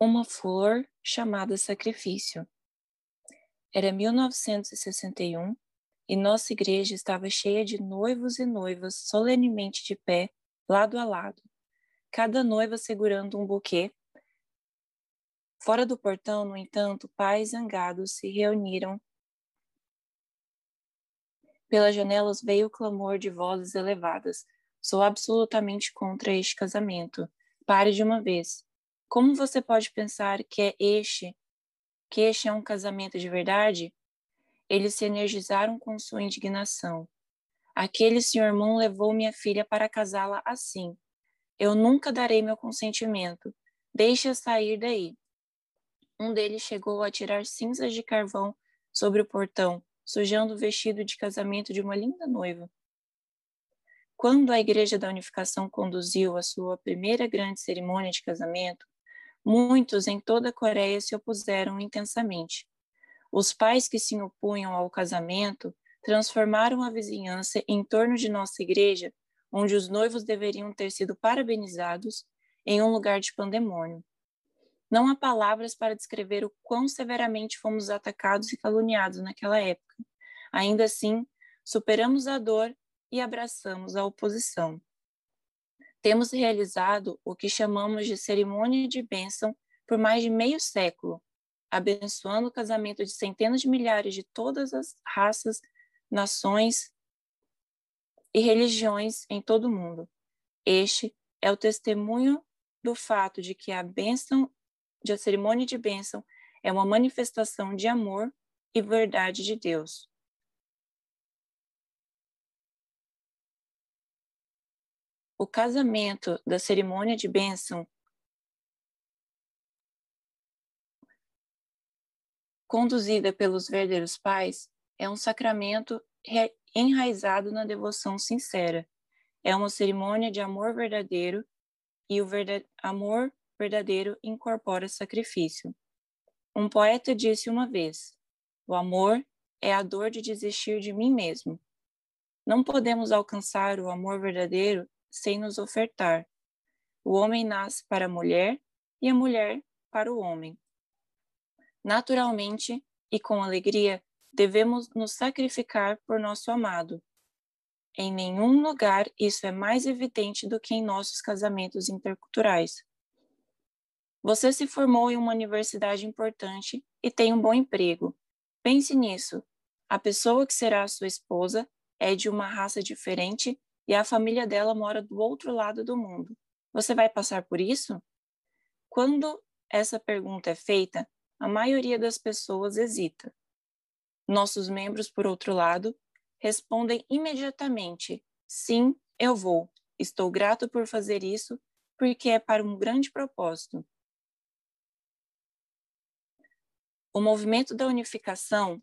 uma flor chamada sacrifício. Era 1961 e nossa igreja estava cheia de noivos e noivas solenemente de pé, lado a lado, cada noiva segurando um buquê. Fora do portão, no entanto, pais zangados se reuniram. Pelas janelas veio o clamor de vozes elevadas. Sou absolutamente contra este casamento. Pare de uma vez. Como você pode pensar que é este, que este é um casamento de verdade? Eles se energizaram com sua indignação. Aquele senhor Moon levou minha filha para casá-la assim. Eu nunca darei meu consentimento. Deixe-a sair daí. Um deles chegou a tirar cinzas de carvão sobre o portão, sujando o vestido de casamento de uma linda noiva. Quando a Igreja da Unificação conduziu a sua primeira grande cerimônia de casamento, muitos em toda a Coreia se opuseram intensamente. Os pais que se opunham ao casamento transformaram a vizinhança em torno de nossa igreja, onde os noivos deveriam ter sido parabenizados, em um lugar de pandemônio. Não há palavras para descrever o quão severamente fomos atacados e caluniados naquela época. Ainda assim, superamos a dor e abraçamos a oposição. Temos realizado o que chamamos de cerimônia de bênção por mais de meio século, abençoando o casamento de centenas de milhares de todas as raças, nações e religiões em todo o mundo. Este é o testemunho do fato de que a bênção, de a cerimônia de bênção é uma manifestação de amor e verdade de Deus. O casamento da cerimônia de bênção conduzida pelos verdadeiros pais, é um sacramento enraizado na devoção sincera. É uma cerimônia de amor verdadeiro e o amor verdadeiro incorpora sacrifício. Um poeta disse uma vez: O amor é a dor de desistir de mim mesmo. Não podemos alcançar o amor verdadeiro sem nos ofertar. O homem nasce para a mulher e a mulher para o homem. Naturalmente e com alegria, devemos nos sacrificar por nosso amado. Em nenhum lugar isso é mais evidente do que em nossos casamentos interculturais. Você se formou em uma universidade importante e tem um bom emprego. Pense nisso. A pessoa que será sua esposa é de uma raça diferente e a família dela mora do outro lado do mundo. Você vai passar por isso? Quando essa pergunta é feita, a maioria das pessoas hesita. Nossos membros, por outro lado, respondem imediatamente: sim, eu vou. Estou grato por fazer isso, porque é para um grande propósito. O movimento da unificação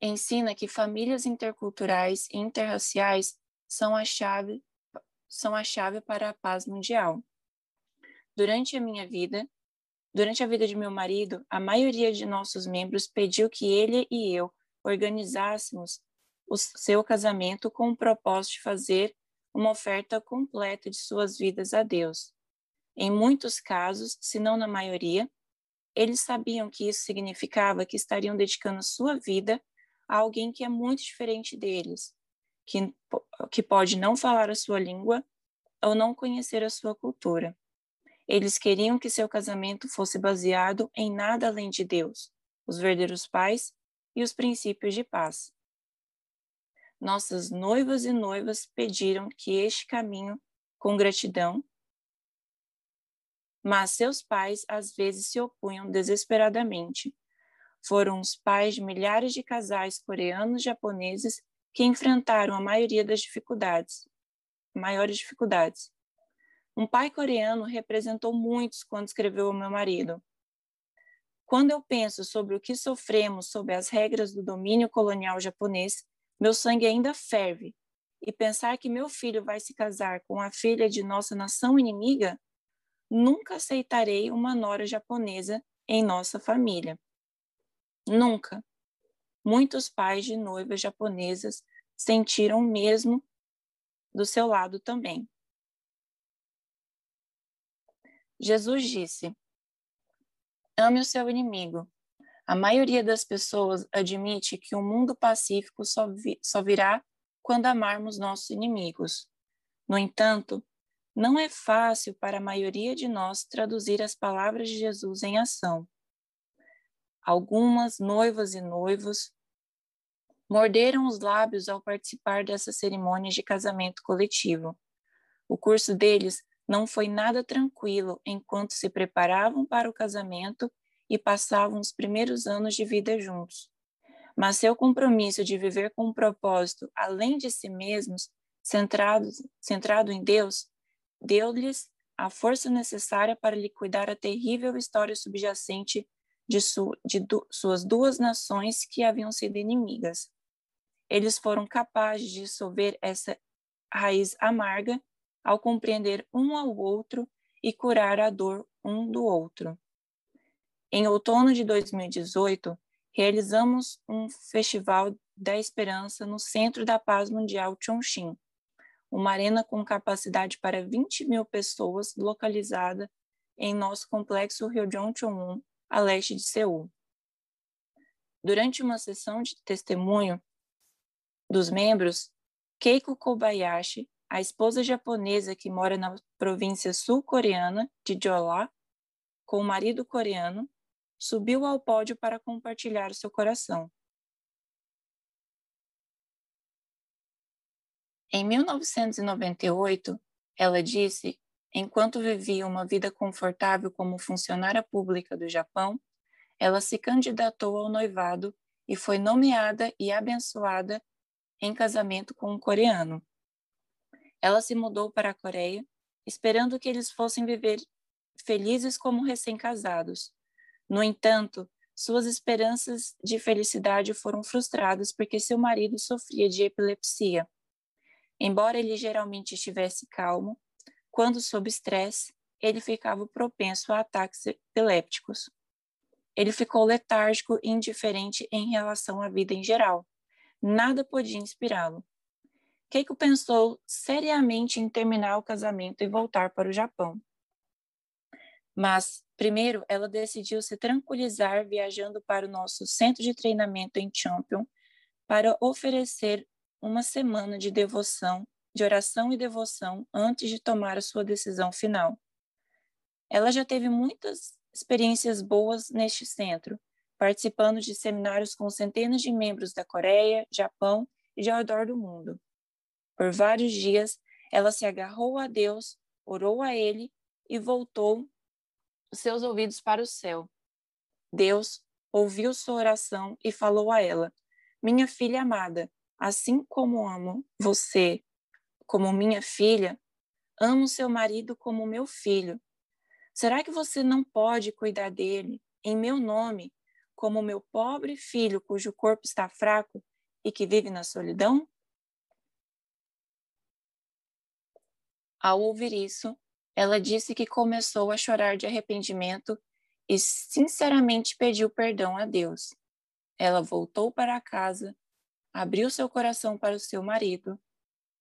ensina que famílias interculturais e interraciais são a chave são a chave para a paz mundial. Durante a minha vida, durante a vida de meu marido, a maioria de nossos membros pediu que ele e eu organizássemos o seu casamento com o propósito de fazer uma oferta completa de suas vidas a Deus. Em muitos casos, se não na maioria, eles sabiam que isso significava que estariam dedicando sua vida a alguém que é muito diferente deles, que, que pode não falar a sua língua ou não conhecer a sua cultura. Eles queriam que seu casamento fosse baseado em nada além de Deus, os verdadeiros pais e os princípios de paz. Nossas noivas e noivas pediram que este caminho com gratidão, mas seus pais às vezes se opunham desesperadamente. Foram os pais de milhares de casais coreanos japoneses que enfrentaram a maioria das dificuldades, maiores dificuldades. Um pai coreano representou muitos quando escreveu ao meu marido. Quando eu penso sobre o que sofremos sob as regras do domínio colonial japonês, meu sangue ainda ferve. E pensar que meu filho vai se casar com a filha de nossa nação inimiga, nunca aceitarei uma nora japonesa em nossa família. Nunca. Muitos pais de noivas japonesas sentiram mesmo do seu lado também. Jesus disse: Ame o seu inimigo. A maioria das pessoas admite que um mundo pacífico só, vi só virá quando amarmos nossos inimigos. No entanto, não é fácil para a maioria de nós traduzir as palavras de Jesus em ação. Algumas noivas e noivos morderam os lábios ao participar dessa cerimônia de casamento coletivo. O curso deles não foi nada tranquilo enquanto se preparavam para o casamento e passavam os primeiros anos de vida juntos. Mas seu compromisso de viver com um propósito além de si mesmos, centrado, centrado em Deus, deu-lhes a força necessária para liquidar a terrível história subjacente de, su, de du, suas duas nações que haviam sido inimigas. Eles foram capazes de dissolver essa raiz amarga ao compreender um ao outro e curar a dor um do outro. Em outono de 2018, realizamos um Festival da Esperança no Centro da Paz Mundial Chongqing, uma arena com capacidade para 20 mil pessoas localizada em nosso complexo Ryojong-chong-un, a leste de Seul. Durante uma sessão de testemunho dos membros, Keiko Kobayashi, a esposa japonesa que mora na província sul-coreana de Jeolla, com o marido coreano, subiu ao pódio para compartilhar seu coração. Em 1998, ela disse, enquanto vivia uma vida confortável como funcionária pública do Japão, ela se candidatou ao noivado e foi nomeada e abençoada em casamento com um coreano. Ela se mudou para a Coreia, esperando que eles fossem viver felizes como recém-casados. No entanto, suas esperanças de felicidade foram frustradas porque seu marido sofria de epilepsia. Embora ele geralmente estivesse calmo, quando sob estresse, ele ficava propenso a ataques epilépticos. Ele ficou letárgico e indiferente em relação à vida em geral. Nada podia inspirá-lo. Keiko pensou seriamente em terminar o casamento e voltar para o Japão. Mas, primeiro, ela decidiu se tranquilizar viajando para o nosso centro de treinamento em Champion para oferecer uma semana de devoção, de oração e devoção antes de tomar a sua decisão final. Ela já teve muitas experiências boas neste centro, participando de seminários com centenas de membros da Coreia, Japão e de ao redor do mundo. Por vários dias, ela se agarrou a Deus, orou a Ele e voltou seus ouvidos para o céu. Deus ouviu sua oração e falou a ela: Minha filha amada, assim como amo você como minha filha, amo seu marido como meu filho. Será que você não pode cuidar dele em meu nome, como meu pobre filho cujo corpo está fraco e que vive na solidão? Ao ouvir isso, ela disse que começou a chorar de arrependimento e sinceramente pediu perdão a Deus. Ela voltou para casa, abriu seu coração para o seu marido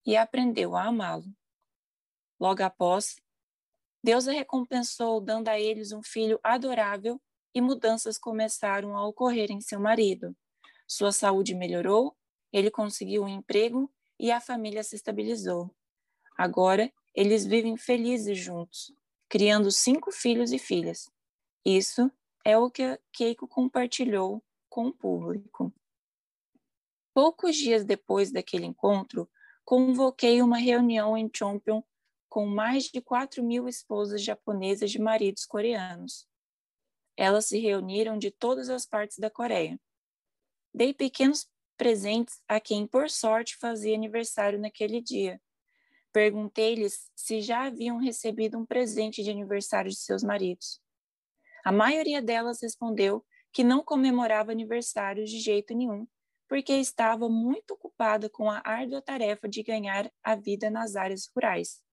e aprendeu a amá-lo. Logo após, Deus a recompensou dando a eles um filho adorável e mudanças começaram a ocorrer em seu marido. Sua saúde melhorou, ele conseguiu um emprego e a família se estabilizou. Agora, eles vivem felizes juntos, criando cinco filhos e filhas. Isso é o que Keiko compartilhou com o público. Poucos dias depois daquele encontro, convoquei uma reunião em Chompion com mais de 4 mil esposas japonesas de maridos coreanos. Elas se reuniram de todas as partes da Coreia. Dei pequenos presentes a quem, por sorte, fazia aniversário naquele dia, Perguntei-lhes se já haviam recebido um presente de aniversário de seus maridos. A maioria delas respondeu que não comemorava aniversários de jeito nenhum, porque estava muito ocupada com a árdua tarefa de ganhar a vida nas áreas rurais.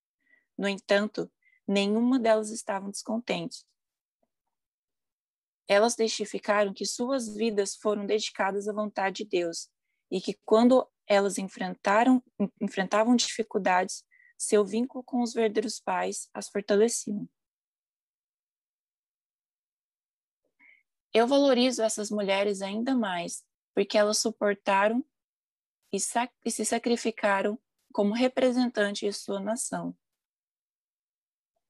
No entanto, nenhuma delas estava descontente. Elas testificaram que suas vidas foram dedicadas à vontade de Deus e que quando elas enfrentaram, enfrentavam dificuldades, seu vínculo com os verdadeiros pais as fortaleciam. Eu valorizo essas mulheres ainda mais porque elas suportaram e, e se sacrificaram como representantes de sua nação.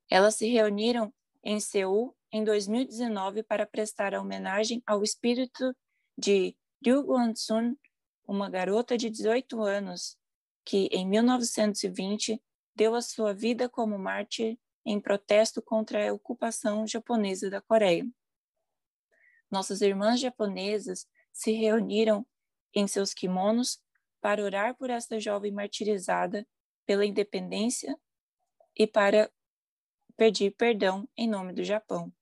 Elas se reuniram em Seul em 2019 para prestar homenagem ao espírito de Ryu Guan-sun, uma garota de 18 anos que, em 1920, deu a sua vida como mártir em protesto contra a ocupação japonesa da Coreia. Nossas irmãs japonesas se reuniram em seus kimonos para orar por esta jovem martirizada pela independência e para pedir perdão em nome do Japão.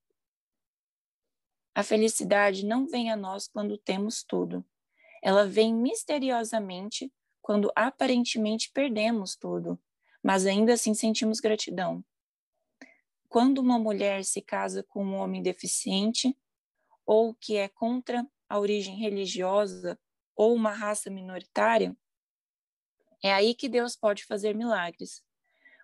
A felicidade não vem a nós quando temos tudo. Ela vem misteriosamente quando aparentemente perdemos tudo, mas ainda assim sentimos gratidão. Quando uma mulher se casa com um homem deficiente ou que é contra a origem religiosa ou uma raça minoritária, é aí que Deus pode fazer milagres.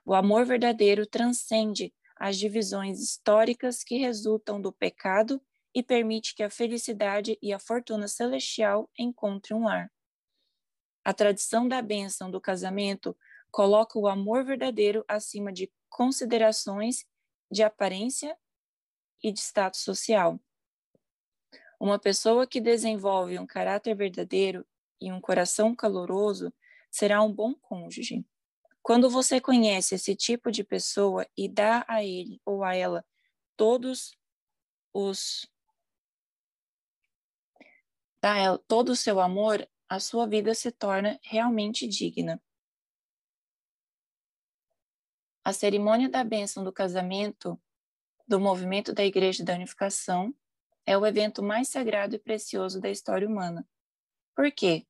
O amor verdadeiro transcende as divisões históricas que resultam do pecado e permite que a felicidade e a fortuna celestial encontrem um lar. A tradição da bênção do casamento coloca o amor verdadeiro acima de considerações de aparência e de status social. Uma pessoa que desenvolve um caráter verdadeiro e um coração caloroso será um bom cônjuge. Quando você conhece esse tipo de pessoa e dá a ele ou a ela todos os dá ela todo o seu amor, a sua vida se torna realmente digna. A cerimônia da bênção do casamento do movimento da Igreja da Unificação é o evento mais sagrado e precioso da história humana. Por quê?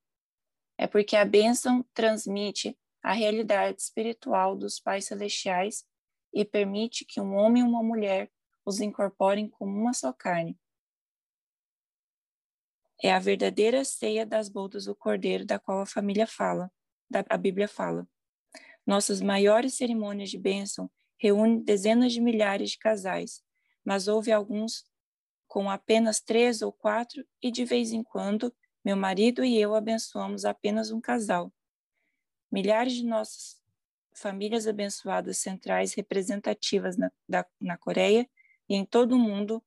É porque a bênção transmite a realidade espiritual dos pais celestiais e permite que um homem e uma mulher os incorporem como uma só carne. É a verdadeira ceia das bodas do Cordeiro da qual a família fala, da, a Bíblia fala. Nossas maiores cerimônias de bênção reúnem dezenas de milhares de casais, mas houve alguns com apenas três ou quatro, e de vez em quando, meu marido e eu abençoamos apenas um casal. Milhares de nossas famílias abençoadas centrais representativas na, da, na Coreia e em todo o mundo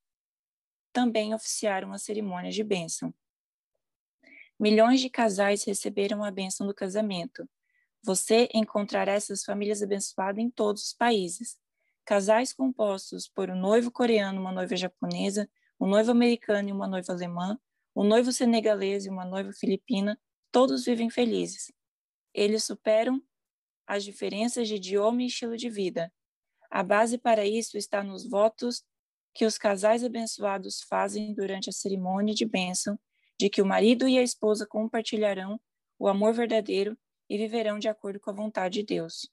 também oficiaram a cerimônia de bênção. Milhões de casais receberam a bênção do casamento. Você encontrará essas famílias abençoadas em todos os países. Casais compostos por um noivo coreano uma noiva japonesa, um noivo americano e uma noiva alemã, um noivo senegalês e uma noiva filipina, todos vivem felizes. Eles superam as diferenças de idioma e estilo de vida. A base para isso está nos votos que os casais abençoados fazem durante a cerimônia de bênção, de que o marido e a esposa compartilharão o amor verdadeiro e viverão de acordo com a vontade de Deus.